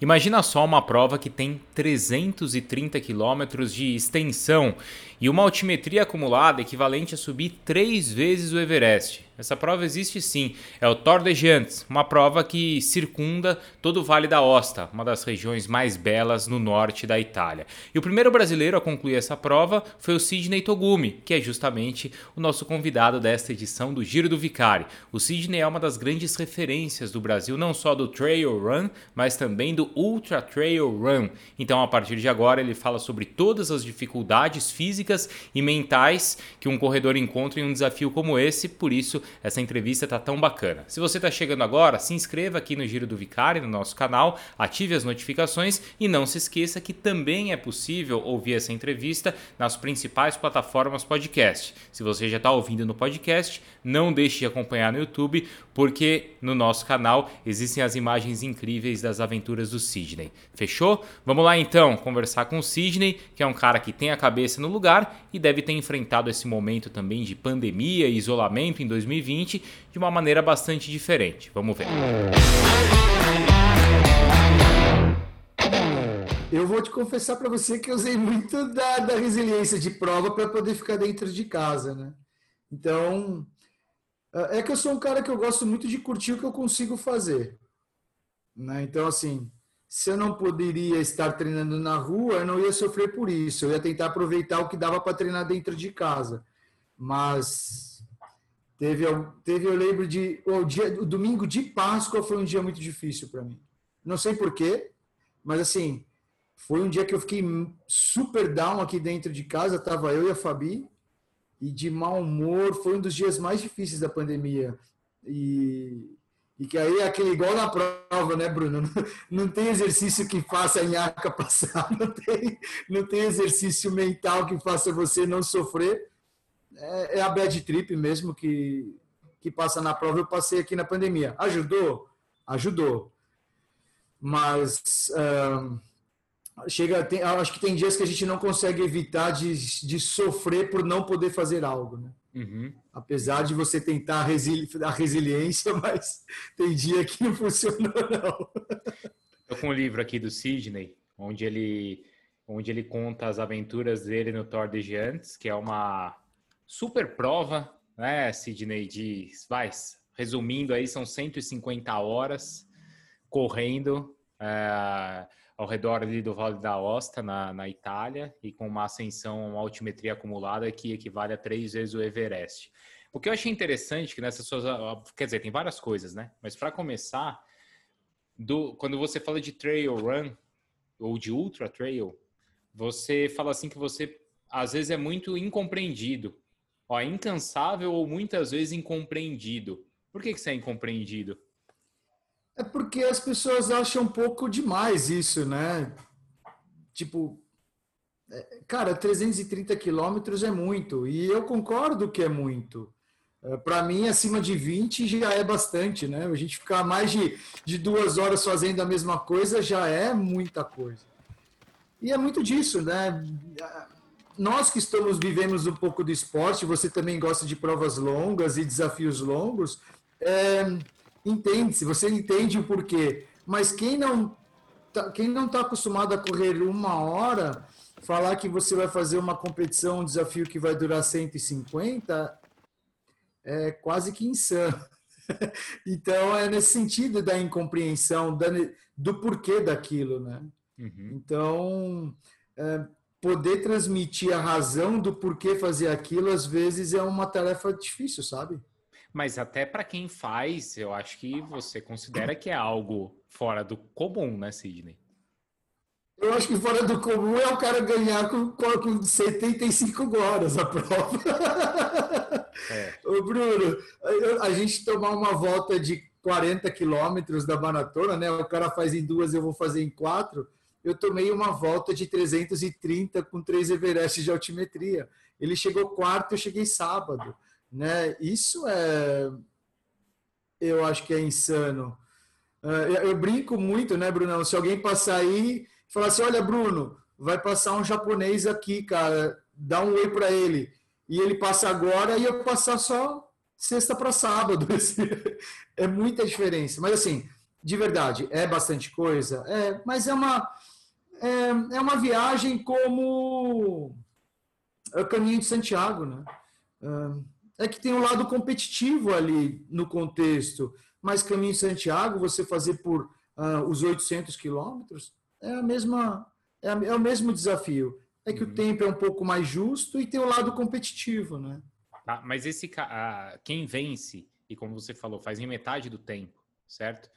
Imagina só uma prova que tem 330 quilômetros de extensão e uma altimetria acumulada equivalente a subir três vezes o Everest. Essa prova existe sim, é o Tour de Giants, uma prova que circunda todo o Vale da Osta, uma das regiões mais belas no norte da Itália. E o primeiro brasileiro a concluir essa prova foi o Sidney Togumi, que é justamente o nosso convidado desta edição do Giro do Vicari. O Sidney é uma das grandes referências do Brasil, não só do Trail Run, mas também do Ultra Trail Run. Então, a partir de agora, ele fala sobre todas as dificuldades físicas e mentais que um corredor encontra em um desafio como esse, por isso essa entrevista tá tão bacana. Se você está chegando agora, se inscreva aqui no Giro do Vicari, no nosso canal, ative as notificações e não se esqueça que também é possível ouvir essa entrevista nas principais plataformas podcast. Se você já está ouvindo no podcast, não deixe de acompanhar no YouTube, porque no nosso canal existem as imagens incríveis das aventuras do Sidney. Fechou? Vamos lá então conversar com o Sidney, que é um cara que tem a cabeça no lugar e deve ter enfrentado esse momento também de pandemia e isolamento em 2020 de uma maneira bastante diferente. Vamos ver. Eu vou te confessar para você que eu usei muito da, da resiliência de prova para poder ficar dentro de casa, né? Então, é, é que eu sou um cara que eu gosto muito de curtir o que eu consigo fazer. Né? Então, assim, se eu não poderia estar treinando na rua, eu não ia sofrer por isso. Eu ia tentar aproveitar o que dava para treinar dentro de casa. Mas teve, teve eu lembro de o, dia, o domingo de Páscoa foi um dia muito difícil para mim. Não sei porquê, mas assim foi um dia que eu fiquei super down aqui dentro de casa. Tava eu e a Fabi e de mau humor. Foi um dos dias mais difíceis da pandemia. E, e que aí é aquele igual na prova, né, Bruno? Não, não tem exercício que faça a nhaca passar, não tem, não tem exercício mental que faça você não sofrer. É, é a bad trip mesmo que, que passa na prova. Eu passei aqui na pandemia. Ajudou? Ajudou. Mas. Um, chega tem, acho que tem dias que a gente não consegue evitar de, de sofrer por não poder fazer algo né? Uhum. apesar de você tentar resili a resiliência mas tem dia que não funcionou não Estou com um livro aqui do Sidney onde ele onde ele conta as aventuras dele no Tour de Giants que é uma super prova né Sidney de vai resumindo aí são 150 horas correndo é, ao redor ali do Vale da Osta, na, na Itália, e com uma ascensão, uma altimetria acumulada que equivale a três vezes o Everest. O que eu achei interessante que nessas suas. Quer dizer, tem várias coisas, né? Mas para começar, do, quando você fala de trail run ou de ultra trail, você fala assim que você às vezes é muito incompreendido. Ó, incansável ou muitas vezes incompreendido. Por que, que você é incompreendido? É porque as pessoas acham um pouco demais isso, né? Tipo, é, cara, 330 quilômetros é muito, e eu concordo que é muito. É, Para mim, acima de 20 já é bastante, né? A gente ficar mais de, de duas horas fazendo a mesma coisa já é muita coisa. E é muito disso, né? Nós que estamos vivemos um pouco do esporte, você também gosta de provas longas e desafios longos, é, entende-se, você entende o porquê. Mas quem não tá, quem não está acostumado a correr uma hora, falar que você vai fazer uma competição, um desafio que vai durar 150, é quase que insano. então, é nesse sentido da incompreensão, do porquê daquilo, né? Uhum. Então, é, poder transmitir a razão do porquê fazer aquilo, às vezes, é uma tarefa difícil, sabe? Mas até para quem faz, eu acho que você considera que é algo fora do comum, né, Sidney? Eu acho que fora do comum é o cara ganhar com, com 75 horas a prova. É. Ô, Bruno, a gente tomar uma volta de 40 quilômetros da maratona, né? O cara faz em duas, eu vou fazer em quatro. Eu tomei uma volta de 330 com três Everest de altimetria. Ele chegou quarto, eu cheguei sábado né? Isso é, eu acho que é insano. É, eu brinco muito, né, Brunão? Se alguém passar aí e falar assim, olha, Bruno, vai passar um japonês aqui, cara, dá um oi para ele. E ele passa agora e eu passar só sexta para sábado. É muita diferença. Mas assim, de verdade, é bastante coisa, é, mas é uma, é, é uma viagem como o caminho de Santiago, né? É que tem um lado competitivo ali no contexto, mas caminho de Santiago, você fazer por uh, os 800 quilômetros, é a mesma, é, a, é, o mesmo desafio. É que uhum. o tempo é um pouco mais justo e tem o lado competitivo, né? Tá, mas esse quem vence e como você falou, faz em metade do tempo, certo?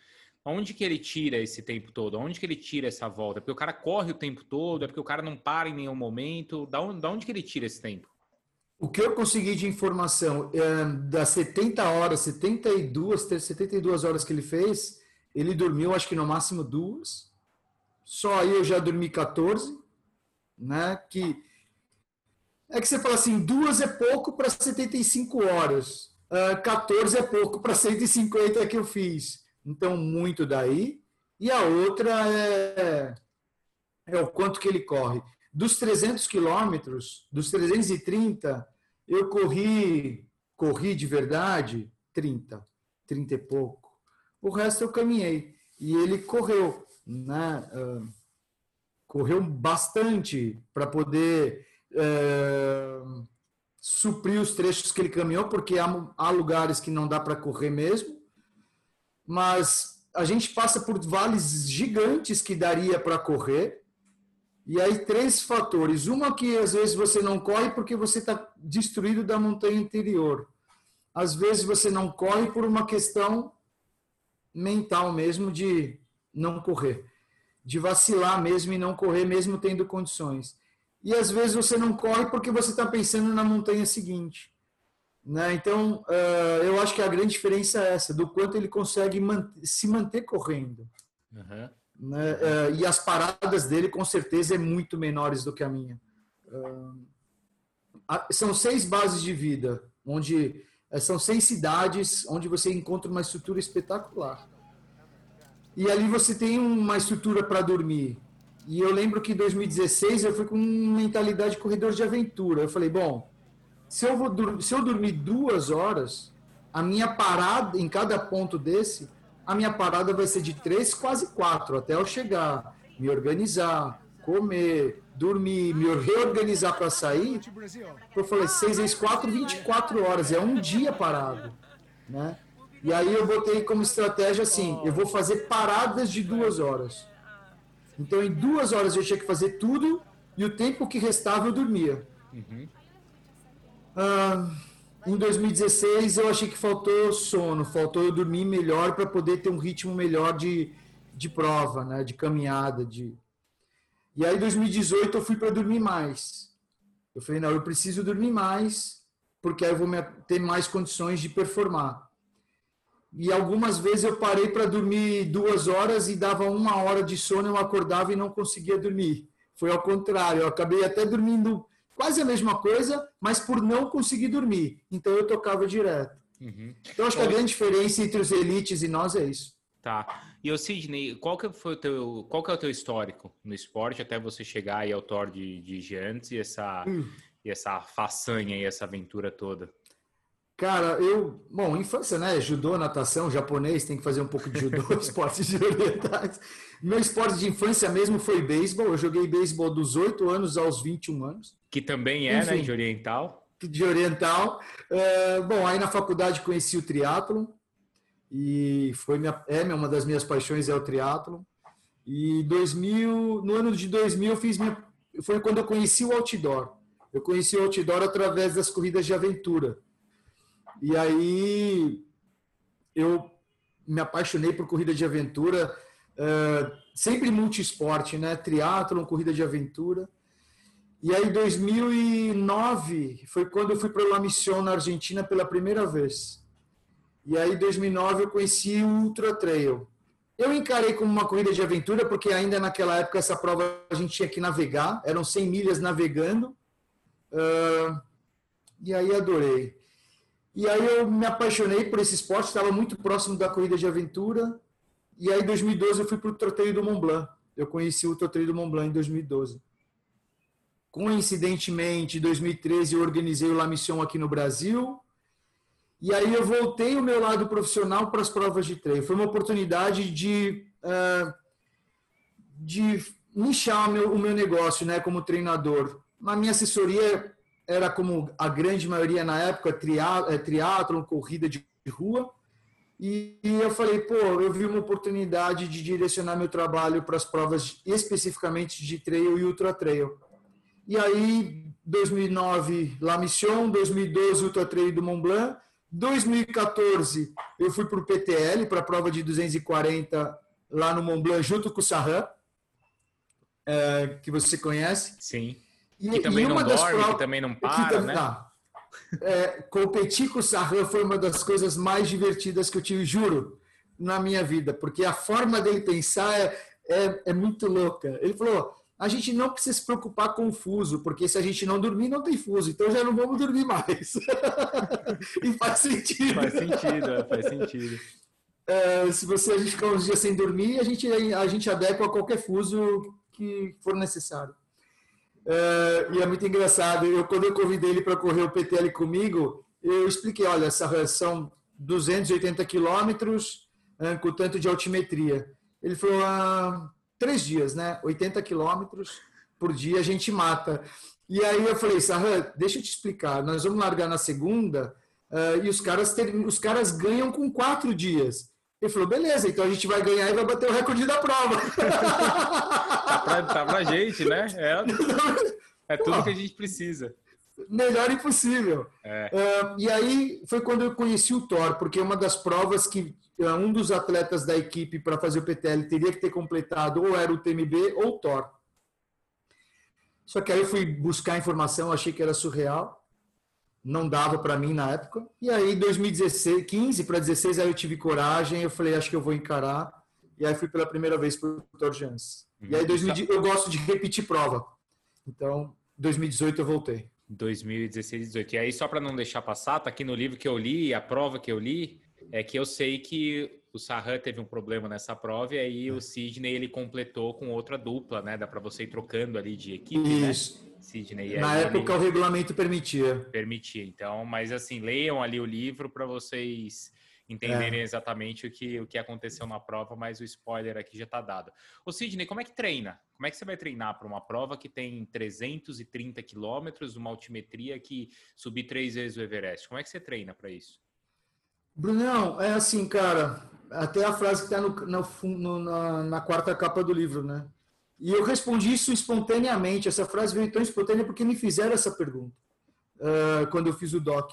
Onde que ele tira esse tempo todo? Onde que ele tira essa volta? Porque o cara corre o tempo todo? É porque o cara não para em nenhum momento? Da onde, da onde que ele tira esse tempo? O que eu consegui de informação é, das 70 horas, 72, 72 horas que ele fez, ele dormiu acho que no máximo duas. Só aí eu já dormi 14, né? Que é que você fala assim, duas é pouco para 75 horas. Uh, ah, 14 é pouco para 150 que eu fiz. Então, muito daí. E a outra é, é o quanto que ele corre. Dos 300 quilômetros, dos 330, eu corri, corri de verdade 30, 30 e pouco. O resto eu caminhei. E ele correu, né? Uh, correu bastante para poder uh, suprir os trechos que ele caminhou, porque há, há lugares que não dá para correr mesmo mas a gente passa por vales gigantes que daria para correr. E aí, três fatores. Uma que às vezes você não corre porque você está destruído da montanha interior. Às vezes você não corre por uma questão mental mesmo de não correr, de vacilar mesmo e não correr mesmo tendo condições. E às vezes você não corre porque você está pensando na montanha seguinte. Né? Então, uh, eu acho que a grande diferença é essa, do quanto ele consegue se manter correndo. Uhum. Né? Uh, e as paradas dele, com certeza, é muito menores do que a minha. Uh, são seis bases de vida, onde são seis cidades onde você encontra uma estrutura espetacular. E ali você tem uma estrutura para dormir. E eu lembro que em 2016 eu fui com mentalidade de corredor de aventura. Eu falei, bom, se eu, vou, se eu dormir duas horas, a minha parada, em cada ponto desse, a minha parada vai ser de três, quase quatro, até eu chegar, me organizar, comer, dormir, me reorganizar para sair. Eu falei, seis vezes quatro, 24 horas, é um dia parado, né? E aí eu botei como estratégia assim, eu vou fazer paradas de duas horas. Então em duas horas eu tinha que fazer tudo e o tempo que restava eu dormia. Uhum. Ah, em 2016 eu achei que faltou sono, faltou eu dormir melhor para poder ter um ritmo melhor de, de prova, né, de caminhada, de E aí em 2018 eu fui para dormir mais. Eu falei, não, eu preciso dormir mais, porque aí eu vou ter mais condições de performar. E algumas vezes eu parei para dormir duas horas e dava uma hora de sono, eu acordava e não conseguia dormir. Foi ao contrário, eu acabei até dormindo quase a mesma coisa, mas por não conseguir dormir. Então eu tocava direto. Uhum. Então acho que a grande diferença entre os elites e nós é isso. Tá. E o Sidney, qual que foi o teu, qual que é o teu histórico no esporte até você chegar aí ao Thor de, de Gigantes e essa, hum. e essa façanha e essa aventura toda? Cara, eu, bom, infância, né? Judô, natação, japonês, tem que fazer um pouco de judô, esportes de orientais. Meu esporte de infância mesmo foi beisebol. Eu joguei beisebol dos 8 anos aos 21 anos. Que também é, né, Enfim, né, de oriental. De oriental. É, bom, aí na faculdade conheci o triatlo e foi minha, é uma das minhas paixões é o triatlo. E 2000, no ano de 2000 eu fiz minha, foi quando eu conheci o outdoor. Eu conheci o outdoor através das corridas de aventura. E aí eu me apaixonei por corrida de aventura, uh, sempre multiesporte, né? Triatlon, corrida de aventura. E aí, em 2009, foi quando eu fui para La Mission, na Argentina, pela primeira vez. E aí, em 2009, eu conheci o Ultra Trail. Eu encarei como uma corrida de aventura, porque ainda naquela época, essa prova a gente tinha que navegar, eram 100 milhas navegando. Uh, e aí, adorei. E aí, eu me apaixonei por esse esporte, estava muito próximo da corrida de aventura. E aí, em 2012, eu fui para o Troteio do Mont Blanc. Eu conheci o Troteio do Mont Blanc em 2012. Coincidentemente, em 2013 eu organizei o La Mission aqui no Brasil. E aí eu voltei o meu lado profissional para as provas de treino. Foi uma oportunidade de, uh, de nichar o meu, o meu negócio né, como treinador. Na minha assessoria era como a grande maioria na época, é, triatlon, corrida de rua. E, eu falei, pô, eu vi uma oportunidade de direcionar meu trabalho para as provas especificamente de trail e ultra trail. E aí, 2009, La Mission, 2012, Ultra Trail do Mont Blanc, 2014, eu fui para o PTL, para a prova de 240 lá no Mont Blanc, junto com o Sarran, é, que você conhece. Sim. E, que também não dorme, provas, que também não para, que, né? Tá. É, competir com o Sarran foi uma das coisas mais divertidas que eu tive, juro, na minha vida, porque a forma dele pensar é, é, é muito louca. Ele falou: a gente não precisa se preocupar com o fuso, porque se a gente não dormir, não tem fuso, então já não vamos dormir mais. e faz sentido. Faz sentido, é, faz sentido. É, se você a gente ficar uns dias sem dormir, a gente, a gente adequa a qualquer fuso que for necessário. É, e é muito engraçado. Eu, quando eu convidei ele para correr o PTL comigo, eu expliquei: olha, essa são 280 quilômetros é, com tanto de altimetria. Ele falou: ah, três dias, né? 80 quilômetros por dia a gente mata. E aí eu falei: Sarran, deixa eu te explicar. Nós vamos largar na segunda uh, e os caras, ter, os caras ganham com quatro dias. Ele falou, beleza, então a gente vai ganhar e vai bater o recorde da prova. tá, pra, tá pra gente, né? É, é tudo que a gente precisa. Melhor impossível. É. Uh, e aí foi quando eu conheci o Thor, porque uma das provas que uh, um dos atletas da equipe para fazer o PTL teria que ter completado ou era o TMB ou o Thor. Só que aí eu fui buscar informação, achei que era surreal não dava para mim na época. E aí, 2016, 15 para 16, aí eu tive coragem, eu falei, acho que eu vou encarar. E aí fui pela primeira vez para o Dr. Jans. Uhum. E aí, 2000, eu gosto de repetir prova. Então, 2018 eu voltei. 2016, 18. E aí, só para não deixar passar, tá aqui no livro que eu li, a prova que eu li, é que eu sei que o Sarran teve um problema nessa prova e aí o Sidney ele completou com outra dupla, né? Dá para você ir trocando ali de equipe, né? Isso. né? Sidney. Na época o regulamento permitia. Permitia. Então, mas assim, leiam ali o livro para vocês entenderem é. exatamente o que, o que aconteceu na prova, mas o spoiler aqui já está dado. O Sidney, como é que treina? Como é que você vai treinar para uma prova que tem 330 quilômetros, uma altimetria que subir três vezes o Everest? Como é que você treina para isso? Brunão, é assim, cara, até a frase que está no, no, na, na, quarta capa do livro, né? E eu respondi isso espontaneamente. Essa frase veio tão espontânea porque me fizeram essa pergunta uh, quando eu fiz o doc.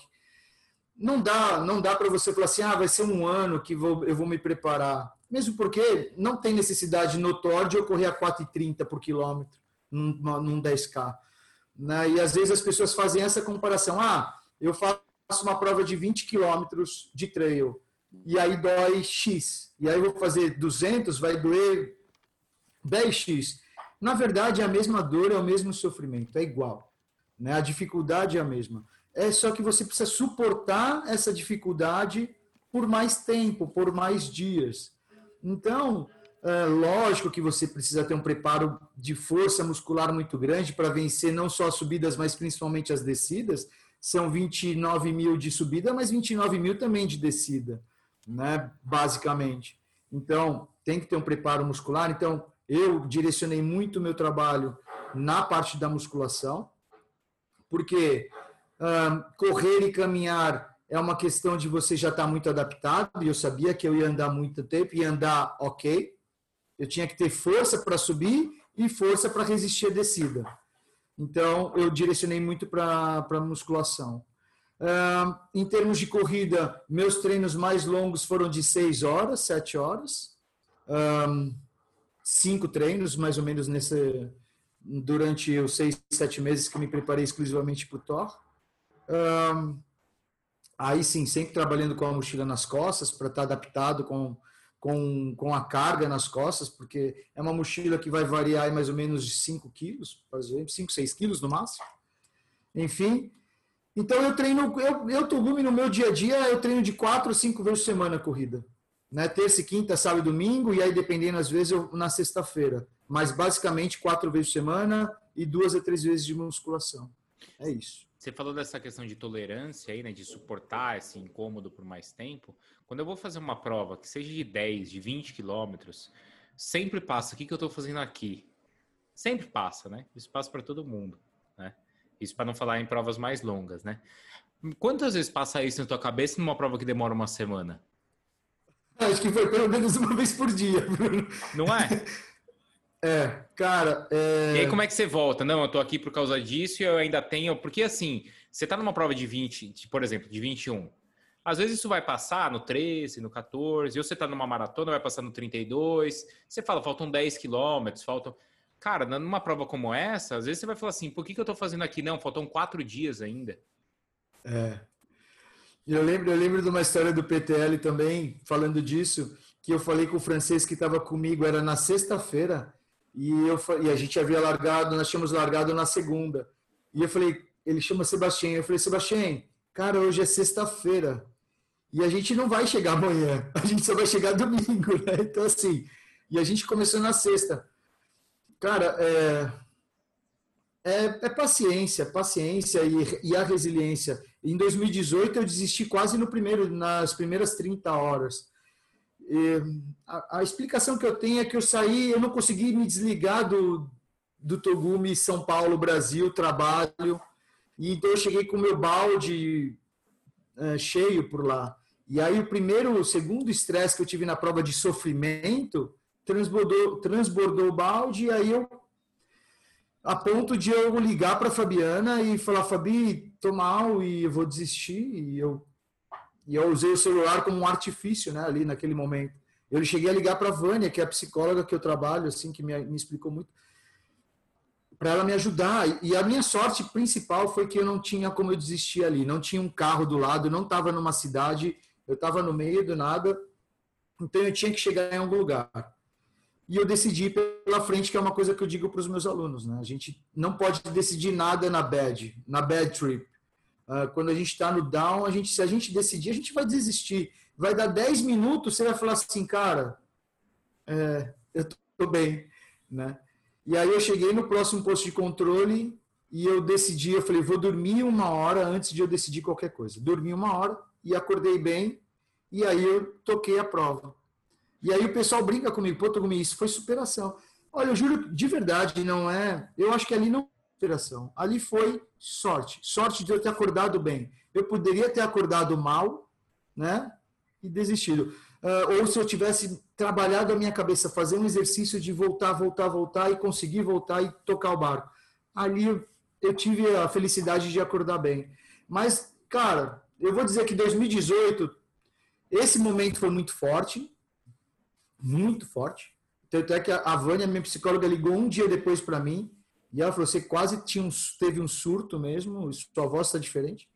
Não dá, não dá para você falar assim, ah, vai ser um ano que vou, eu vou me preparar. Mesmo porque não tem necessidade notória de eu correr a 4,30 por quilômetro num, num 10K. Né? E às vezes as pessoas fazem essa comparação. Ah, eu faço uma prova de 20 quilômetros de trail e aí dói X. E aí eu vou fazer 200, vai doer 10X. Na verdade, é a mesma dor, é o mesmo sofrimento, é igual. Né? A dificuldade é a mesma. É só que você precisa suportar essa dificuldade por mais tempo, por mais dias. Então, é lógico que você precisa ter um preparo de força muscular muito grande para vencer não só as subidas, mas principalmente as descidas. São 29 mil de subida, mas 29 mil também de descida né, basicamente. Então, tem que ter um preparo muscular. Então, eu direcionei muito o meu trabalho na parte da musculação, porque um, correr e caminhar é uma questão de você já estar tá muito adaptado, e eu sabia que eu ia andar muito tempo, ia andar ok. Eu tinha que ter força para subir e força para resistir a descida. Então, eu direcionei muito para musculação. Uh, em termos de corrida, meus treinos mais longos foram de 6 horas, 7 horas. Um, cinco treinos, mais ou menos, nesse, durante os 6, 7 meses que me preparei exclusivamente para o Thor. Um, aí sim, sempre trabalhando com a mochila nas costas, para estar tá adaptado com, com, com a carga nas costas, porque é uma mochila que vai variar mais ou menos de 5 quilos, por exemplo, 5, 6 quilos no máximo. Enfim, então eu treino, eu, eu Togumi no meu dia a dia, eu treino de quatro ou cinco vezes por semana a corrida. Né? Terça, quinta, sábado domingo, e aí dependendo às vezes eu, na sexta-feira. Mas basicamente quatro vezes por semana e duas a três vezes de musculação. É isso. Você falou dessa questão de tolerância aí, né? De suportar esse incômodo por mais tempo. Quando eu vou fazer uma prova que seja de 10, de 20 quilômetros, sempre passa, o que, que eu estou fazendo aqui? Sempre passa, né? Isso passa para todo mundo, né? Isso para não falar em provas mais longas, né? Quantas vezes passa isso na tua cabeça numa prova que demora uma semana? Acho que foi pelo menos uma vez por dia. Não é? É, cara. É... E aí, como é que você volta? Não, eu tô aqui por causa disso e eu ainda tenho. Porque assim, você tá numa prova de 20, por exemplo, de 21. Às vezes isso vai passar no 13, no 14, ou você tá numa maratona, vai passar no 32. Você fala, faltam 10 quilômetros, faltam. Cara, numa prova como essa, às vezes você vai falar assim, por que, que eu tô fazendo aqui? Não, faltam quatro dias ainda. É. Eu lembro, eu lembro de uma história do PTL também, falando disso, que eu falei com o francês que estava comigo, era na sexta-feira, e, eu, e a gente havia largado, nós tínhamos largado na segunda. E eu falei, ele chama Sebastião, eu falei, Sebastião, cara, hoje é sexta-feira, e a gente não vai chegar amanhã, a gente só vai chegar domingo, né? Então, assim, e a gente começou na sexta. Cara, é, é, é paciência, paciência e, e, a resiliência. Em 2018 eu desisti quase no primeiro, nas primeiras 30 horas. A, a, explicação que eu tenho é que eu saí, eu não consegui me desligar do, do Togumi São Paulo, Brasil, trabalho. E então eu cheguei com o meu balde é, cheio por lá. E aí o primeiro, o segundo estresse que eu tive na prova de sofrimento transbordou, transbordou o balde e aí eu a ponto de eu ligar para Fabiana e falar Fabi, tô mal e eu vou desistir e eu e eu usei o celular como um artifício, né, ali naquele momento. Eu cheguei a ligar para Vânia, que é a psicóloga que eu trabalho, assim, que me, me explicou muito, para ela me ajudar. E a minha sorte principal foi que eu não tinha como eu desistir ali. Não tinha um carro do lado, não estava numa cidade, eu estava no meio do nada. Então eu tinha que chegar em algum lugar e eu decidi pela frente, que é uma coisa que eu digo para os meus alunos. Né? A gente não pode decidir nada na bad, na bad trip. Uh, quando a gente está no down, a gente, se a gente decidir, a gente vai desistir. Vai dar 10 minutos, você vai falar assim, cara, é, eu estou bem. Né? E aí eu cheguei no próximo posto de controle e eu decidi, eu falei, vou dormir uma hora antes de eu decidir qualquer coisa. Dormi uma hora e acordei bem, e aí eu toquei a prova. E aí o pessoal brinca comigo, pô, Togumi, isso foi superação. Olha, eu juro, de verdade, não é. Eu acho que ali não foi superação. Ali foi sorte. Sorte de eu ter acordado bem. Eu poderia ter acordado mal, né? E desistido. Uh, ou se eu tivesse trabalhado a minha cabeça, fazer um exercício de voltar, voltar, voltar e conseguir voltar e tocar o barco. Ali eu tive a felicidade de acordar bem. Mas, cara, eu vou dizer que 2018, esse momento foi muito forte muito forte. Tanto é que a Vânia, minha psicóloga, ligou um dia depois para mim e ela falou: você quase tinha um, teve um surto mesmo, sua voz está diferente.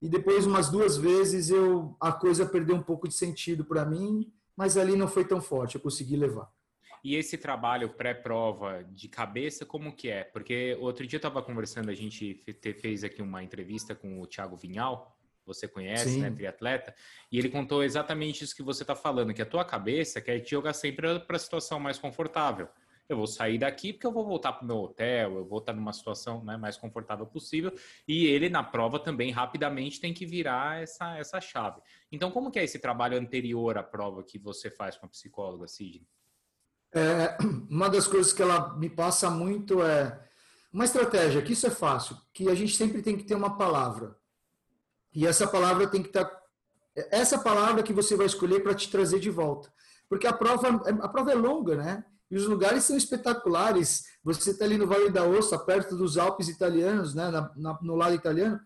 E depois, umas duas vezes, eu a coisa perdeu um pouco de sentido para mim, mas ali não foi tão forte, eu consegui levar. E esse trabalho pré-prova de cabeça, como que é? Porque outro dia eu estava conversando, a gente fez aqui uma entrevista com o Thiago Vinhal, você conhece, Sim. né, triatleta, e ele contou exatamente isso que você está falando, que a tua cabeça quer te jogar sempre para a situação mais confortável. Eu vou sair daqui porque eu vou voltar para o meu hotel, eu vou estar numa situação né, mais confortável possível. E ele, na prova, também rapidamente tem que virar essa, essa chave. Então, como que é esse trabalho anterior à prova que você faz com a psicóloga, Sidney? É, uma das coisas que ela me passa muito é uma estratégia, que isso é fácil, que a gente sempre tem que ter uma palavra. E essa palavra tem que estar. Tá, essa palavra que você vai escolher para te trazer de volta. Porque a prova, a prova é longa, né? E os lugares são espetaculares. Você está ali no Vale da Ossa, perto dos Alpes italianos, né? Na, na, no lado italiano,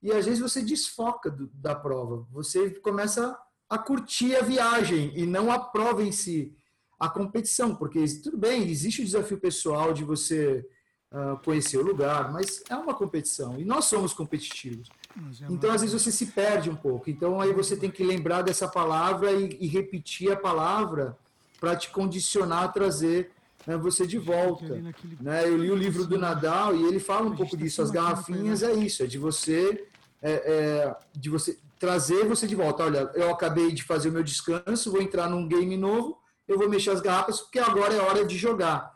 e às vezes você desfoca do, da prova. Você começa a curtir a viagem e não a prova em si, a competição, porque tudo bem, existe o desafio pessoal de você uh, conhecer o lugar, mas é uma competição e nós somos competitivos. É então, às vezes, você se perde um pouco. Então, aí você tem que lembrar dessa palavra e, e repetir a palavra para te condicionar a trazer né, você de volta. Né? Eu li o livro do Nadal e ele fala um pouco disso. As garrafinhas é isso, é de você, é, é, de você trazer você de volta. Olha, eu acabei de fazer o meu descanso, vou entrar num game novo, eu vou mexer as garrafas porque agora é hora de jogar.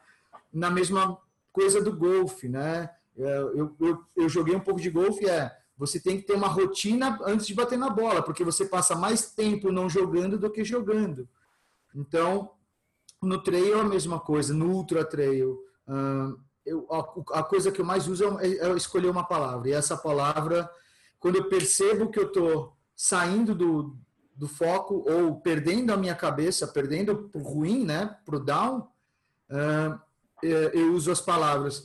Na mesma coisa do golfe, né? É, eu, eu, eu joguei um pouco de golfe, é você tem que ter uma rotina antes de bater na bola, porque você passa mais tempo não jogando do que jogando. Então, no trail é a mesma coisa, no ultra trail. Eu, a, a, coisa que eu mais uso é, é, escolher uma palavra. E essa palavra, quando eu percebo que eu estou saindo do, do foco ou perdendo a minha cabeça, perdendo o ruim, né, para o down, eu uso as palavras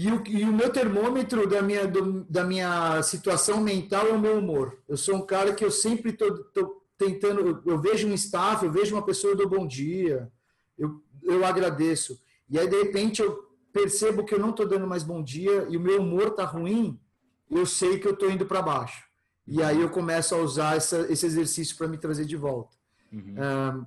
e o, e o meu termômetro da minha, do, da minha situação mental é o meu humor. Eu sou um cara que eu sempre estou tentando. Eu, vejo um staff, eu vejo uma pessoa, eu dou bom dia, eu, eu agradeço. E aí, de repente, eu percebo que eu não estou dando mais bom dia e o meu humor está ruim, eu sei que eu estou indo para baixo. E aí eu começo a usar essa, esse exercício para me trazer de volta. Uhum. Um,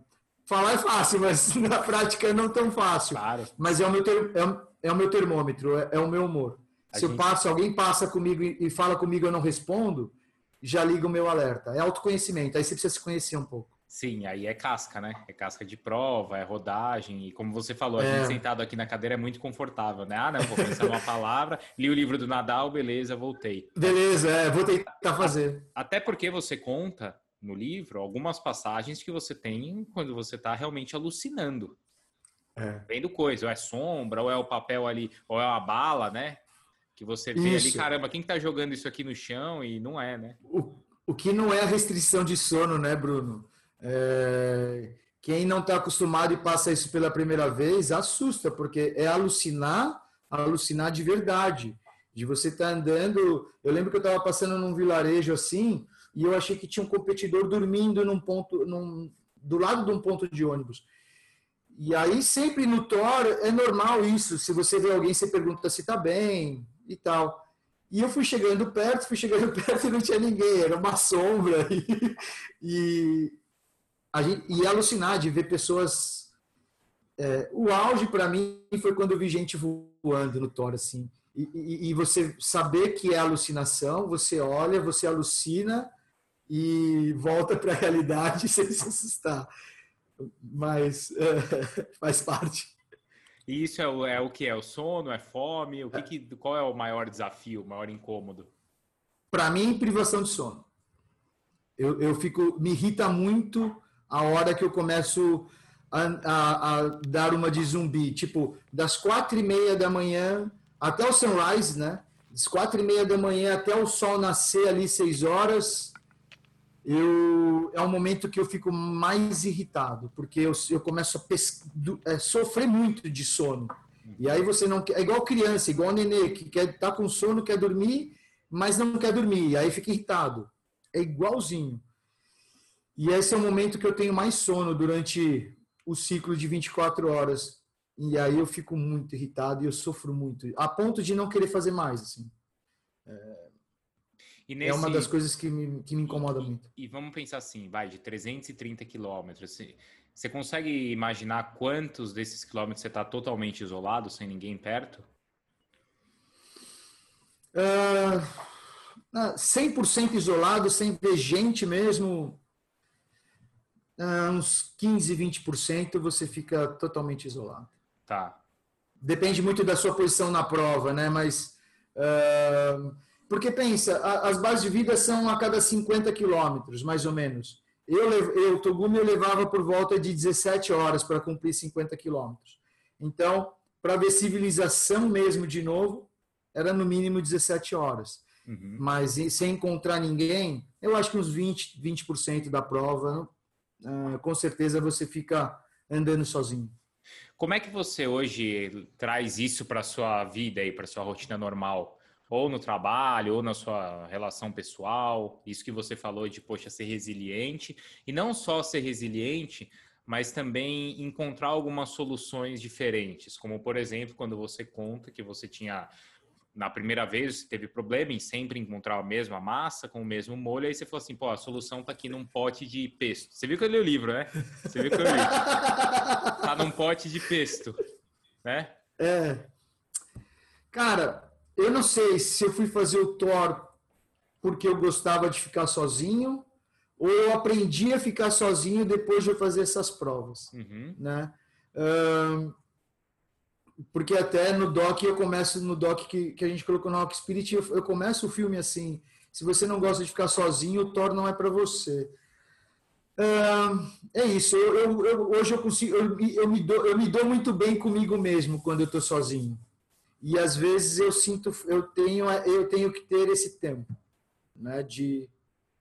falar é fácil, mas na prática é não tão fácil. Claro. Mas é o meu, ter, é, é o meu termômetro, é, é o meu humor. A se gente... eu passo, alguém passa comigo e, e fala comigo eu não respondo, já liga o meu alerta. É autoconhecimento, aí você precisa se conhecer um pouco. Sim, aí é casca, né? É casca de prova, é rodagem. E como você falou, a é. gente sentado aqui na cadeira é muito confortável, né? Ah, não, vou pensar numa palavra, li o livro do Nadal, beleza, voltei. Beleza, é, vou tentar fazer. Até porque você conta no livro algumas passagens que você tem quando você está realmente alucinando. É. Vendo coisa, ou é sombra, ou é o papel ali, ou é uma bala, né? Que você vê isso. ali, caramba, quem que tá jogando isso aqui no chão e não é, né? O, o que não é a restrição de sono, né, Bruno? É... Quem não está acostumado e passa isso pela primeira vez, assusta, porque é alucinar, alucinar de verdade. De você estar tá andando. Eu lembro que eu estava passando num vilarejo assim, e eu achei que tinha um competidor dormindo num ponto, num, do lado de um ponto de ônibus. E aí, sempre no Thor, é normal isso. Se você vê alguém, você pergunta se está bem e tal. E eu fui chegando perto, fui chegando perto e não tinha ninguém, era uma sombra. E, e, gente, e alucinar de ver pessoas. É, o auge para mim foi quando eu vi gente voando no Thor, assim. E, e, e, você saber que é alucinação, você olha, você alucina e volta para a realidade sem se assustar mas é, faz parte. E isso é o, é o que? É o sono? É fome? O que, que qual é o maior desafio, o maior incômodo? Para mim, privação de sono. Eu, eu fico, me irrita muito a hora que eu começo a, a, a dar uma de zumbi. Tipo, das quatro e meia da manhã até o sunrise, né? Das quatro e meia da manhã até o sol nascer ali seis horas, eu é um momento que eu fico mais irritado, porque eu, eu começo a pes, é, sofrer muito de sono. E aí você não é igual criança, igual nenê, que quer tá com sono, quer dormir, mas não quer dormir, e aí fica irritado. É igualzinho. E esse é o momento que eu tenho mais sono durante o ciclo de 24 horas. E aí eu fico muito irritado e eu sofro muito, a ponto de não querer fazer mais, assim. É, Nesse... É uma das coisas que me, que me incomoda e, muito. E vamos pensar assim, vai, de 330 quilômetros, você, você consegue imaginar quantos desses quilômetros você está totalmente isolado, sem ninguém perto? Uh, 100% isolado, sem ver gente mesmo, uh, uns 15, 20% você fica totalmente isolado. Tá. Depende muito da sua posição na prova, né? Mas... Uh, porque pensa, as bases de vida são a cada 50 quilômetros, mais ou menos. Eu, eu, Togumi, eu levava por volta de 17 horas para cumprir 50 quilômetros. Então, para ver civilização mesmo de novo, era no mínimo 17 horas. Uhum. Mas sem encontrar ninguém, eu acho que uns 20%, 20 da prova, uh, com certeza você fica andando sozinho. Como é que você hoje traz isso para sua vida e para sua rotina normal? Ou no trabalho, ou na sua relação pessoal, isso que você falou de, poxa, ser resiliente, e não só ser resiliente, mas também encontrar algumas soluções diferentes, como, por exemplo, quando você conta que você tinha, na primeira vez, teve problema em sempre encontrar a mesma massa, com o mesmo molho, aí você falou assim, pô, a solução tá aqui num pote de pesto. Você viu que eu li o livro, né? Você viu que eu li. tá num pote de pesto, né? É. Cara, eu não sei se eu fui fazer o Thor porque eu gostava de ficar sozinho ou eu aprendi a ficar sozinho depois de eu fazer essas provas, uhum. né? Uh, porque até no doc eu começo no doc que, que a gente colocou no Rock Spirit, eu, eu começo o filme assim: se você não gosta de ficar sozinho, o Thor não é para você. Uh, é isso. Eu, eu, eu, hoje eu consigo, eu, me dou, eu me dou muito bem comigo mesmo quando eu estou sozinho. E às vezes eu sinto, eu tenho, eu tenho que ter esse tempo, né? De,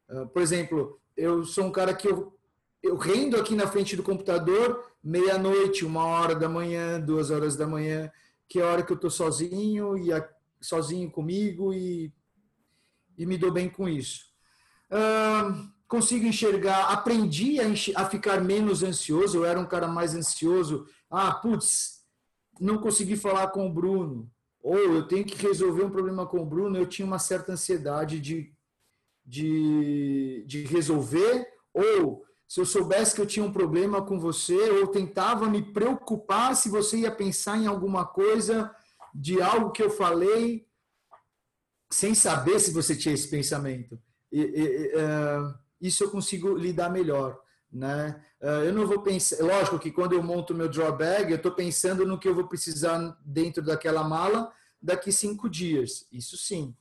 uh, por exemplo, eu sou um cara que eu, eu rendo aqui na frente do computador meia-noite, uma hora da manhã, duas horas da manhã, que é a hora que eu estou sozinho e a, sozinho comigo e, e me dou bem com isso. Uh, consigo enxergar, aprendi a, a, ficar menos ansioso, eu era um cara mais ansioso. Ah, putz, não consegui falar com o Bruno. Ou eu tenho que resolver um problema com o Bruno, eu tinha uma certa ansiedade de, de, de resolver, ou se eu soubesse que eu tinha um problema com você, ou tentava me preocupar se você ia pensar em alguma coisa de algo que eu falei, sem saber se você tinha esse pensamento. E, e, uh, isso eu consigo lidar melhor. Né? Uh, eu não vou pensar, lógico que quando eu monto meu drawbag, eu estou pensando no que eu vou precisar dentro daquela mala daqui cinco dias, isso sim.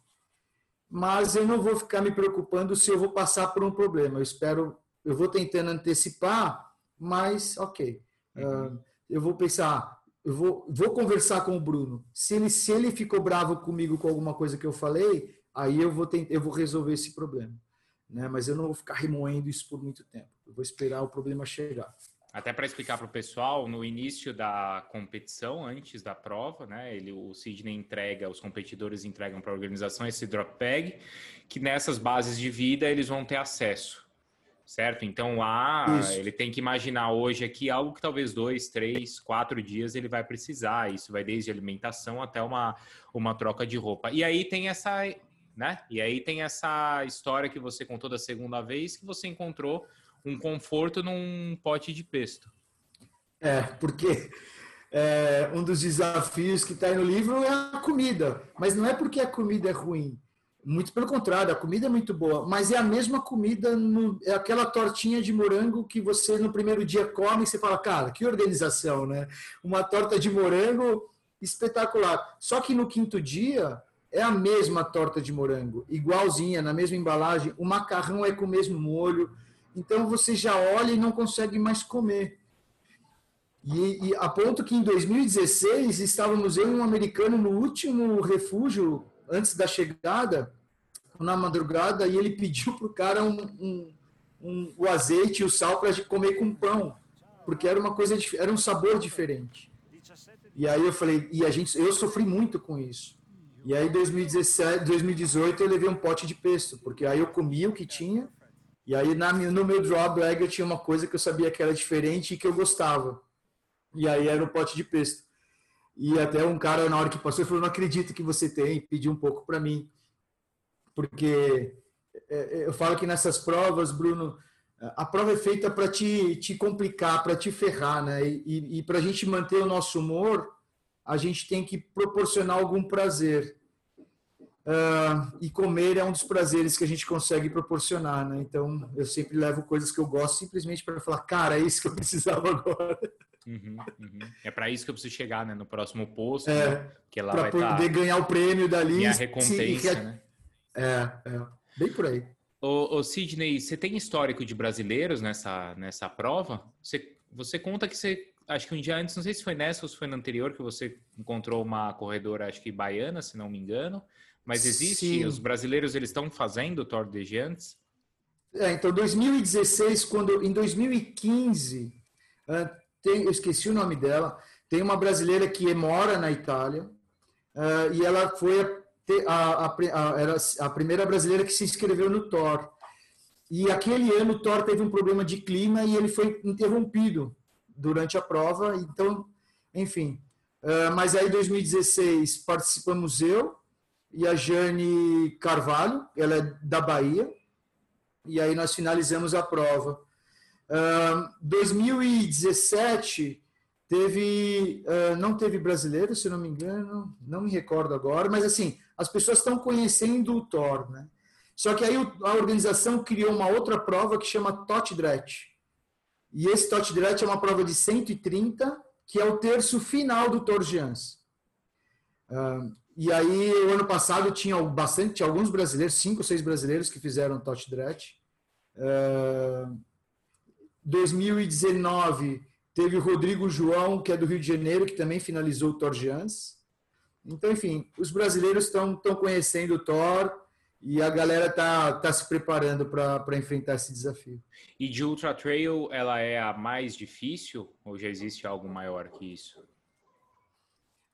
Mas eu não vou ficar me preocupando se eu vou passar por um problema. Eu espero eu vou tentando antecipar, mas ok. Uhum. Uh, eu vou pensar, eu vou, vou conversar com o Bruno. Se ele, se ele ficou bravo comigo com alguma coisa que eu falei, aí eu vou, tentar, eu vou resolver esse problema. Né? Mas eu não vou ficar remoendo isso por muito tempo. Eu vou esperar o problema chegar. Até para explicar para o pessoal, no início da competição, antes da prova, né, ele, o Sidney entrega, os competidores entregam para a organização esse drop bag, que nessas bases de vida eles vão ter acesso certo? Então lá Isso. ele tem que imaginar hoje aqui algo que talvez dois, três, quatro dias ele vai precisar. Isso vai desde alimentação até uma, uma troca de roupa. E aí tem essa, né? E aí tem essa história que você contou da segunda vez que você encontrou um conforto num pote de pesto. É, porque é, um dos desafios que está aí no livro é a comida, mas não é porque a comida é ruim muito pelo contrário, a comida é muito boa, mas é a mesma comida, no, é aquela tortinha de morango que você no primeiro dia come e você fala, cara, que organização, né? Uma torta de morango espetacular. Só que no quinto dia é a mesma torta de morango, igualzinha, na mesma embalagem, o macarrão é com o mesmo molho, então você já olha e não consegue mais comer. E, e a ponto que em 2016 estávamos eu e um americano no último refúgio antes da chegada, na madrugada, e ele pediu para o cara um, um, um, o azeite e o sal para comer com pão, porque era uma coisa, era um sabor diferente. E aí eu falei, e a gente, eu sofri muito com isso. E aí, 2017, 2018, eu levei um pote de pesto, porque aí eu comia o que tinha, e aí na, no meu drawback eu tinha uma coisa que eu sabia que era diferente e que eu gostava. E aí era um pote de pesto. E até um cara, na hora que passou, falou: Não acredito que você tem, pediu um pouco para mim. Porque é, é, eu falo que nessas provas, Bruno, a prova é feita para te, te complicar, para te ferrar, né? E, e para a gente manter o nosso humor, a gente tem que proporcionar algum prazer. Uh, e comer é um dos prazeres que a gente consegue proporcionar, né? Então, eu sempre levo coisas que eu gosto simplesmente para falar, cara, é isso que eu precisava agora. Uhum, uhum. É para isso que eu preciso chegar, né? No próximo posto, é, né? que lá vai poder tá... ganhar o prêmio dali. E a recompensa, sim, né? É, é, bem por aí. Ô, ô, Sidney, você tem histórico de brasileiros nessa, nessa prova? Você, você conta que você, acho que um dia antes, não sei se foi nessa ou se foi na anterior, que você encontrou uma corredora, acho que baiana, se não me engano, mas existe, Sim. os brasileiros eles estão fazendo o Tour de Giants? É, então, 2016, quando em 2015, tem, eu esqueci o nome dela, tem uma brasileira que mora na Itália uh, e ela foi a, a, a, era a primeira brasileira que se inscreveu no Thor. E aquele ano o Thor teve um problema de clima e ele foi interrompido durante a prova. Então, enfim. Uh, mas aí, em 2016, participamos eu e a Jane Carvalho, ela é da Bahia. E aí nós finalizamos a prova. 2017 teve, uh, não teve brasileiro, se não me engano, não me recordo agora, mas assim, as pessoas estão conhecendo o Thor, né? Só que aí a organização criou uma outra prova que chama Tot Dret. E esse Tot Dret é uma prova de 130 que é o terço final do Tour de Ans. Uh, e aí, o ano passado tinha bastante, tinha alguns brasileiros, cinco ou seis brasileiros que fizeram Touch Dret. Uh, 2019 teve o Rodrigo João, que é do Rio de Janeiro, que também finalizou o Tour de Ans. Então, enfim, os brasileiros estão conhecendo o Thor e a galera está tá se preparando para enfrentar esse desafio. E de Ultra Trail, ela é a mais difícil ou já existe algo maior que isso?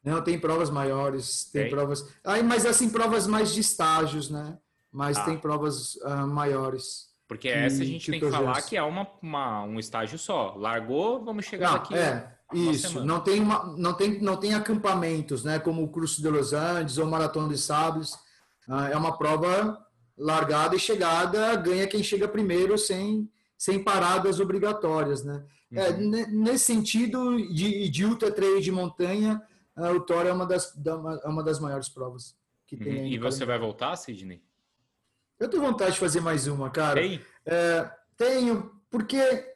Não, tem provas maiores, tem, tem? provas. Aí, mas assim, provas mais de estágios, né? Mas ah. tem provas uh, maiores. Porque que, essa a gente tem que falar que é uma, uma, um estágio só. Largou, vamos chegar não, aqui. É, isso. Não tem, uma, não, tem, não tem acampamentos, né? Como o Curso de Los Andes ou Maratona de Sables. Uh, é uma prova largada e chegada, ganha quem chega primeiro sem, sem paradas obrigatórias, né? É, uhum. É, nesse sentido de, de ultra trail de montanha, uh, o Thor é uma das, da, é uma das maiores provas que tem. Uhum. E você vai voltar, Sidney? Eu tenho vontade de fazer mais uma, cara. Tem? É, tenho, porque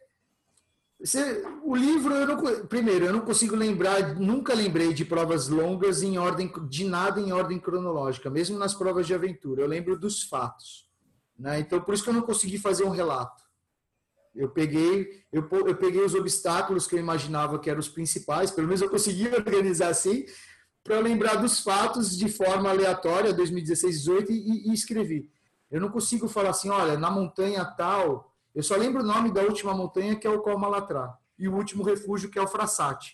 você, o livro, eu não, primeiro, eu não consigo lembrar, nunca lembrei de provas longas em ordem, de nada em ordem cronológica, mesmo nas provas de aventura. Eu lembro dos fatos. Né? Então, por isso que eu não consegui fazer um relato. Eu peguei, eu, eu peguei os obstáculos que eu imaginava que eram os principais, pelo menos eu consegui organizar assim, para lembrar dos fatos de forma aleatória, 2016, 2018, e, e escrevi. Eu não consigo falar assim, olha, na montanha tal, eu só lembro o nome da última montanha, que é o Colmalatrá, e o último refúgio, que é o Frassati.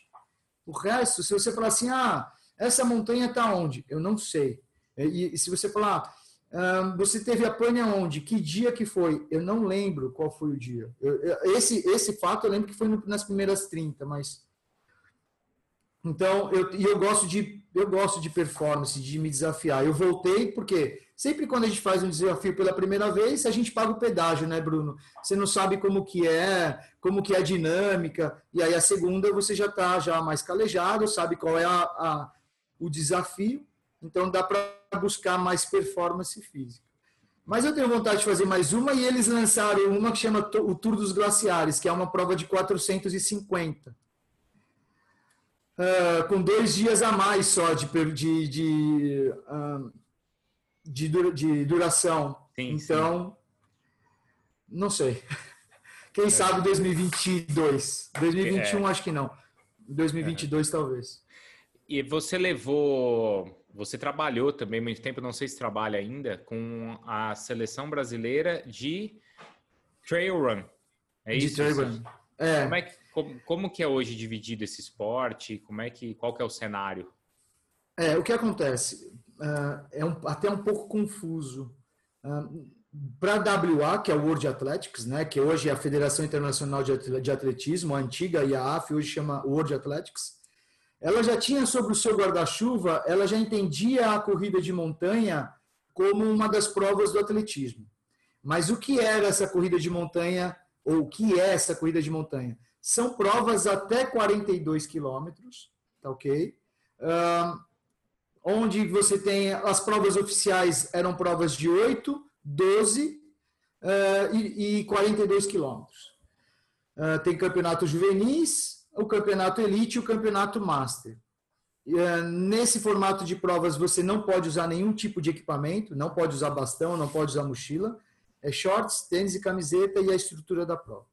O resto, se você falar assim, ah, essa montanha está onde? Eu não sei. E, e se você falar, ah, você teve a pane onde? Que dia que foi? Eu não lembro qual foi o dia. Eu, eu, esse, esse fato eu lembro que foi no, nas primeiras 30, mas então, eu, e eu gosto de eu gosto de performance, de me desafiar. Eu voltei porque sempre quando a gente faz um desafio pela primeira vez, a gente paga o pedágio, né, Bruno? Você não sabe como que é, como que é a dinâmica, e aí a segunda você já está já mais calejado, sabe qual é a, a o desafio, então dá para buscar mais performance física. Mas eu tenho vontade de fazer mais uma e eles lançaram uma que chama o Tour dos Glaciares, que é uma prova de 450 uh, com dois dias a mais só de, de, de, uh, de, de, duração. Sim, então, sim. não sei. Quem é. sabe 2022. 2021 é. acho que não. 2022 é. talvez. E você levou, você trabalhou também muito tempo, não sei se trabalha ainda, com a seleção brasileira de trail run. É de trail run. É. Como, é que, como, como, que é hoje dividido esse esporte? Como é que, qual que é o cenário? É, o que acontece uh, é um, até um pouco confuso. Uh, Para a WA, que é o World Athletics, né, que hoje é a Federação Internacional de Atletismo, a antiga IAAF, hoje chama World Athletics, ela já tinha sobre o seu guarda-chuva, ela já entendia a corrida de montanha como uma das provas do atletismo. Mas o que era essa corrida de montanha ou o que é essa corrida de montanha? São provas até 42 quilômetros, tá ok? Uh, onde você tem as provas oficiais eram provas de 8, 12 uh, e, e 42 quilômetros. Uh, tem campeonato juvenis, o campeonato elite e o campeonato master. Uh, nesse formato de provas você não pode usar nenhum tipo de equipamento, não pode usar bastão, não pode usar mochila é shorts, tênis e camiseta e a estrutura da prova.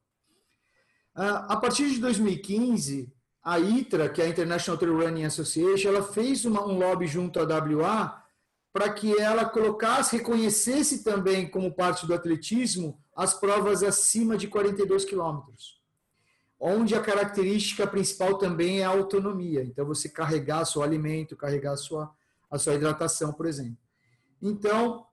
Ah, a partir de 2015, a ITRA, que é a International Trail Running Association, ela fez uma, um lobby junto à WA para que ela colocasse, reconhecesse também como parte do atletismo as provas acima de 42 quilômetros, onde a característica principal também é a autonomia. Então, você carregar seu alimento, carregar sua, a sua hidratação, por exemplo. Então,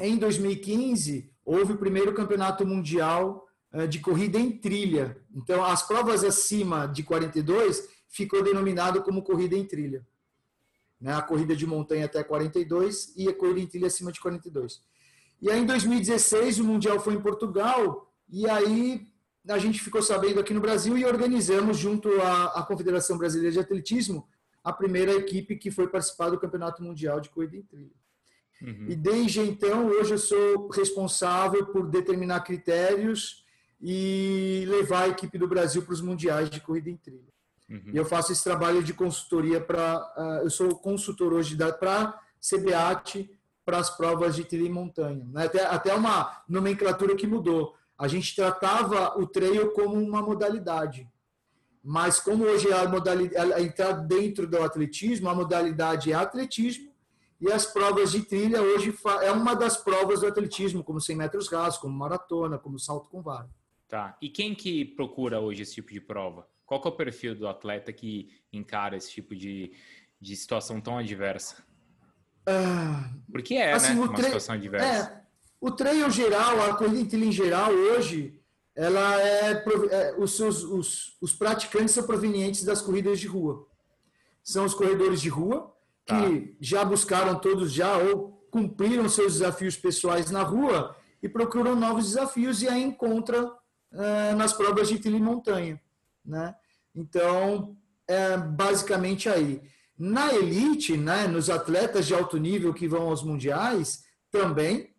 em 2015, houve o primeiro campeonato mundial de corrida em trilha. Então, as provas acima de 42 ficou denominado como corrida em trilha. Né? A corrida de montanha até 42 e a corrida em trilha acima de 42. E aí, em 2016, o Mundial foi em Portugal, e aí a gente ficou sabendo aqui no Brasil e organizamos, junto à, à Confederação Brasileira de Atletismo, a primeira equipe que foi participar do Campeonato Mundial de Corrida em Trilha. Uhum. E desde então, hoje eu sou responsável por determinar critérios e levar a equipe do Brasil para os mundiais de corrida em trilha. Uhum. E eu faço esse trabalho de consultoria para. Uh, ah, eu sou consultor hoje para CBAT para as provas de trilha e montanha. Né? Até, até uma nomenclatura que mudou. A gente tratava o trail como uma modalidade. Mas como hoje a modalidade entrar dentro do atletismo, a modalidade é atletismo e as provas de trilha hoje é uma das provas do atletismo, como 100 metros rasos, como maratona, como salto com vara. Tá. E quem que procura hoje esse tipo de prova? Qual é o perfil do atleta que encara esse tipo de, de situação tão adversa? Ah, Porque é, assim, né? Uma situação adversa. É, o trail geral, a corrida em geral, hoje, ela é, é os, seus, os, os praticantes são provenientes das corridas de rua. São os corredores de rua que tá. já buscaram todos já ou cumpriram seus desafios pessoais na rua e procuram novos desafios e aí encontra é, nas provas de trilha e montanha, né? Então, é basicamente aí. Na elite, né, nos atletas de alto nível que vão aos mundiais, também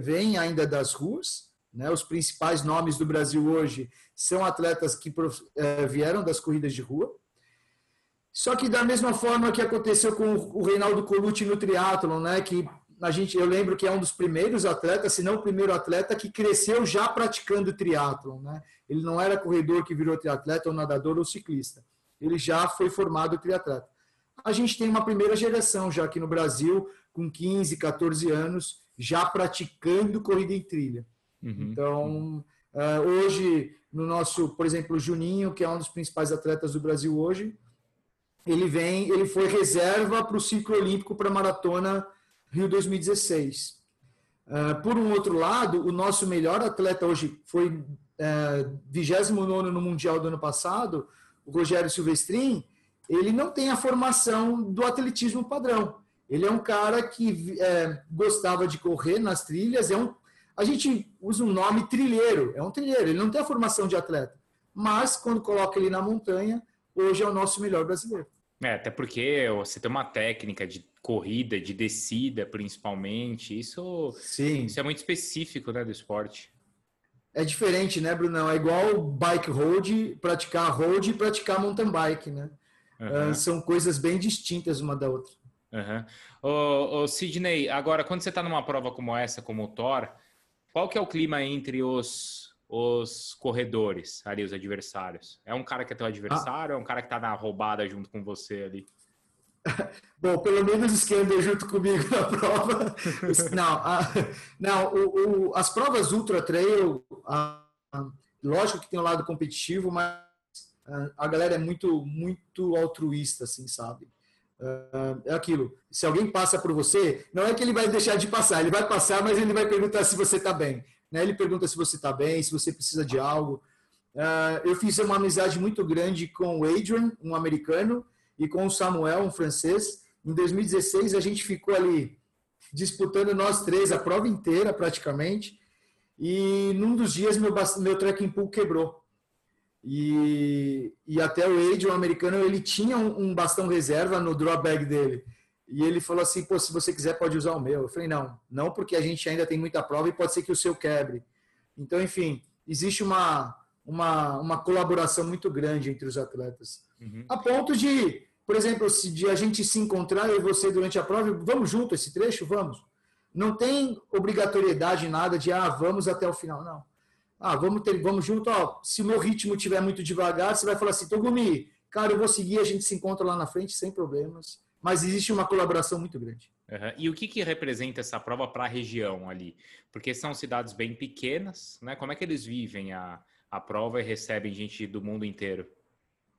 vêm ainda das ruas, né? Os principais nomes do Brasil hoje são atletas que é, vieram das corridas de rua. Só que da mesma forma que aconteceu com o Reinaldo Colucci no triatlon, né? Que a gente, eu lembro que é um dos primeiros atletas, se não o primeiro atleta que cresceu já praticando triatlon, né? Ele não era corredor que virou triatleta, ou nadador ou ciclista. Ele já foi formado triatleta. A gente tem uma primeira geração já aqui no Brasil, com 15, 14 anos, já praticando corrida em trilha. Uhum. Então, uh, hoje, no nosso, por exemplo, o Juninho, que é um dos principais atletas do Brasil hoje, ele vem, ele foi reserva para o ciclo olímpico para maratona Rio 2016. Uh, ah, por um outro lado, o nosso melhor atleta hoje foi uh, é, 29 no Mundial do ano passado, o Rogério Silvestrin, ele não tem a formação do atletismo padrão. Ele é um cara que é, gostava de correr nas trilhas, é um a gente usa um nome trilheiro, é um trilheiro, ele não tem a formação de atleta. Mas quando coloca ele na montanha, hoje é o nosso melhor brasileiro. É, até porque você tem uma técnica de corrida, de descida, principalmente. Isso, Sim. isso é muito específico né, do esporte. É diferente, né, Brunão? É igual bike road, praticar road e praticar mountain bike, né? Uhum. Uh, são coisas bem distintas uma da outra. Uhum. Ô, ô, Sidney, agora, quando você está numa prova como essa, como o Thor, qual que é o clima entre os, os corredores ali, os adversários? É um cara que é teu adversário ah. ou é um cara que tá na roubada junto com você ali? Bom, pelo menos os que andam junto comigo na prova. não, a, não o, o, as provas ultra trail, a, lógico que tem um lado competitivo, mas a galera é muito, muito altruísta, assim, sabe? é aquilo. Se alguém passa por você, não é que ele vai deixar de passar, ele vai passar, mas ele vai perguntar se você está bem. Né? Ele pergunta se você está bem, se você precisa de algo. Uh, eu fiz uma amizade muito grande com o Adrian, um americano, e com o Samuel, um francês. Em 2016, a gente ficou ali disputando nós três a prova inteira, praticamente. E num dos dias, meu, meu trekking pool quebrou. E, e até o Age, o americano, ele tinha um, um bastão reserva no drawbag dele. E ele falou assim, pô, se você quiser pode usar o meu. Eu falei, não, não porque a gente ainda tem muita prova e pode ser que o seu quebre. Então, enfim, existe uma, uma, uma colaboração muito grande entre os atletas. Uhum. A ponto de, por exemplo, se de a gente se encontrar, eu e você, durante a prova, vamos junto esse trecho? Vamos. Não tem obrigatoriedade nada de, ah, vamos até o final. Não. Ah, vamos, ter, vamos junto. Ó, se o meu ritmo estiver muito devagar, você vai falar assim, Togumi, cara, eu vou seguir, a gente se encontra lá na frente sem problemas. Mas existe uma colaboração muito grande. Uhum. E o que, que representa essa prova para a região ali? Porque são cidades bem pequenas, né? Como é que eles vivem a, a prova e recebem gente do mundo inteiro?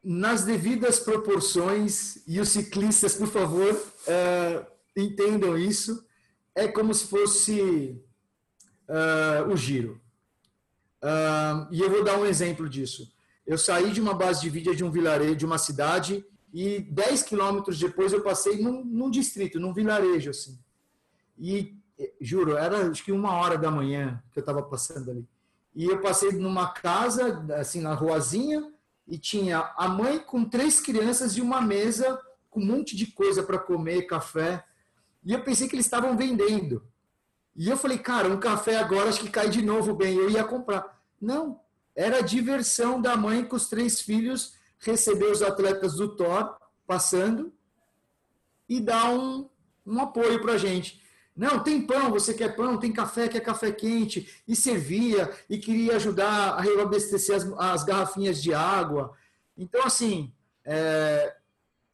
Nas devidas proporções, e os ciclistas, por favor, uh, entendam isso, é como se fosse uh, o giro. Uh, e eu vou dar um exemplo disso. Eu saí de uma base de vídeo de um vilarejo, de uma cidade, e 10 quilômetros depois eu passei num, num, distrito, num vilarejo, assim. E, juro, era acho que uma hora da manhã que eu estava passando ali. E eu passei numa casa, assim, na ruazinha, e tinha a mãe com três crianças e uma mesa com um monte de coisa para comer, café. E eu pensei que eles estavam vendendo. E eu falei, cara, um café agora acho que cai de novo bem. Eu ia comprar. Não, era a diversão da mãe com os três filhos receber os atletas do Thor passando e dar um, um apoio para a gente. Não, tem pão, você quer pão, tem café, quer café quente, e servia, e queria ajudar a reabastecer as, as garrafinhas de água. Então, assim, é,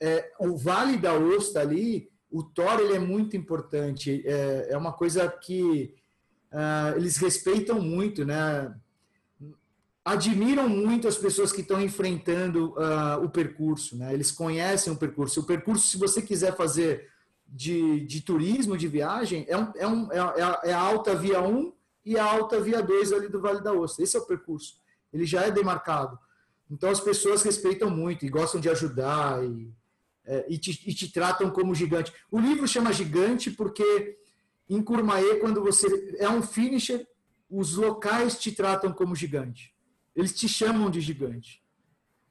é, o Vale da Osta ali, o Thor ele é muito importante, é, é uma coisa que uh, eles respeitam muito, né? Admiram muito as pessoas que estão enfrentando uh, o percurso, né? Eles conhecem o percurso. O percurso, se você quiser fazer de, de turismo, de viagem, é, um, é, um, é, a, é a alta via 1 e a alta via 2 ali do Vale da Ostra. Esse é o percurso. Ele já é demarcado. Então as pessoas respeitam muito e gostam de ajudar e, é, e, te, e te tratam como gigante. O livro chama Gigante porque em Curmaê, quando você é um finisher, os locais te tratam como gigante eles te chamam de gigante.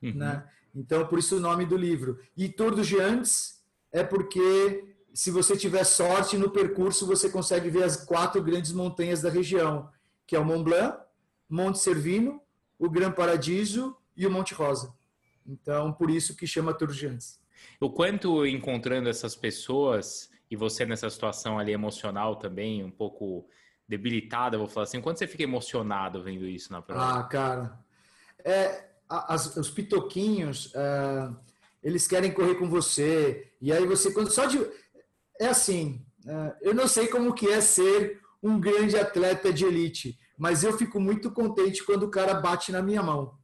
Uhum. Né? Então, por isso o nome do livro. E Tour dos Gigantes é porque, se você tiver sorte no percurso, você consegue ver as quatro grandes montanhas da região, que é o Mont Blanc, Monte Servino, o Gran Paradiso e o Monte Rosa. Então, por isso que chama Tour dos Gigantes. O quanto encontrando essas pessoas e você nessa situação ali emocional também, um pouco debilitada, vou falar assim. Quando você fica emocionado vendo isso na prova? Ah, cara. É, as, os pitoquinhos, é, eles querem correr com você. E aí você, quando só de. É assim, é, eu não sei como que é ser um grande atleta de elite, mas eu fico muito contente quando o cara bate na minha mão,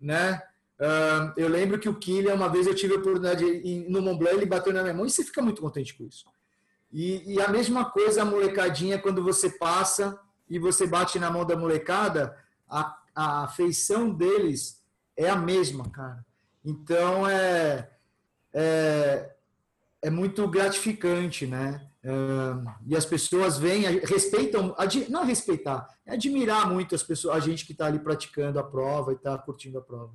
né? Uh, eu lembro que o Kylian, uma vez eu tive a oportunidade no Mont Blanc, ele bateu na minha mão e você fica muito contente com isso. E, e, a mesma coisa a molecadinha, quando você passa e você bate na mão da molecada, a, a afeição deles é a mesma, cara. Então é, é, é muito gratificante, né? É, e as pessoas vêm, respeitam, não respeitar, é admirar muito as pessoas, a gente que está ali praticando a prova e está curtindo a prova.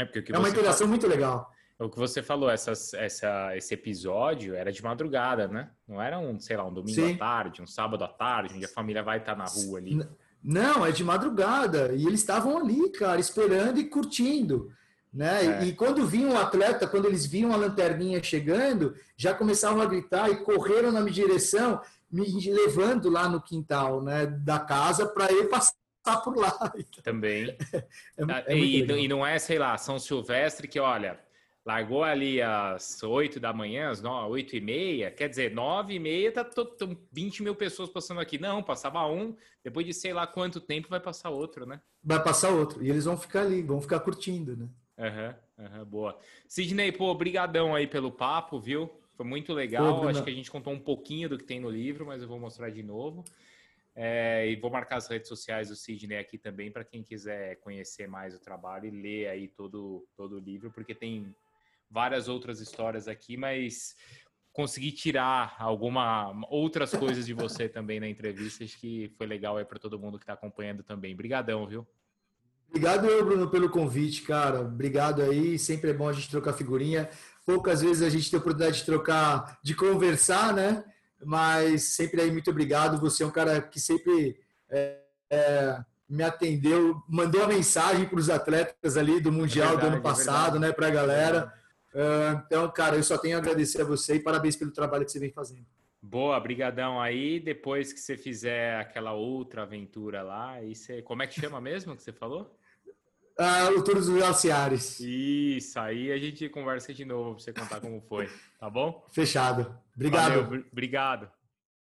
É, é uma interação muito legal. O que você falou, essas, essa, esse episódio era de madrugada, né? Não era um, sei lá, um domingo Sim. à tarde, um sábado à tarde, onde a família vai estar na rua ali. Não, é de madrugada. E eles estavam ali, cara, esperando e curtindo. Né? É. E quando vinha um atleta, quando eles viam a lanterninha chegando, já começavam a gritar e correram na minha direção, me levando lá no quintal né, da casa para eu passar por lá. Também. É, é e, e, não é, sei lá, São Silvestre que, olha, largou ali às 8 da manhã, às 8 e meia, quer dizer, 9 e meia, tá 20 mil pessoas passando aqui. Não, passava um, depois de sei lá quanto tempo vai passar outro, né? Vai passar outro, e eles vão ficar ali, vão ficar curtindo, né? Aham, uhum, uhum, boa. Sidney, pô, brigadão aí pelo papo, viu? Foi muito legal, pô, acho que a gente contou um pouquinho do que tem no livro, mas eu vou mostrar de novo. É, e vou marcar as redes sociais do Sidney aqui também para quem quiser conhecer mais o trabalho e ler aí todo, todo o livro, porque tem várias outras histórias aqui, mas consegui tirar alguma outras coisas de você também na entrevista, acho que foi legal aí para todo mundo que está acompanhando também. Obrigadão, viu? Obrigado, Bruno, pelo convite, cara. Obrigado aí. Sempre é bom a gente trocar figurinha. Poucas vezes a gente tem a oportunidade de trocar, de conversar, né? Mas sempre aí, muito obrigado. Você é um cara que sempre é, é, me atendeu, mandou a mensagem para os atletas ali do Mundial é verdade, do ano passado, né? Para a galera. Ah, então, cara, eu só tenho a agradecer a você e parabéns pelo trabalho que você vem fazendo. Boa, brigadão aí. Depois que você fizer aquela outra aventura lá, aí você, como é que chama mesmo que você falou? Ah, o Tour dos Glaciares. Isso, aí a gente conversa de novo para você contar como foi, tá bom? Fechado. Obrigado. Valeu, obrigado.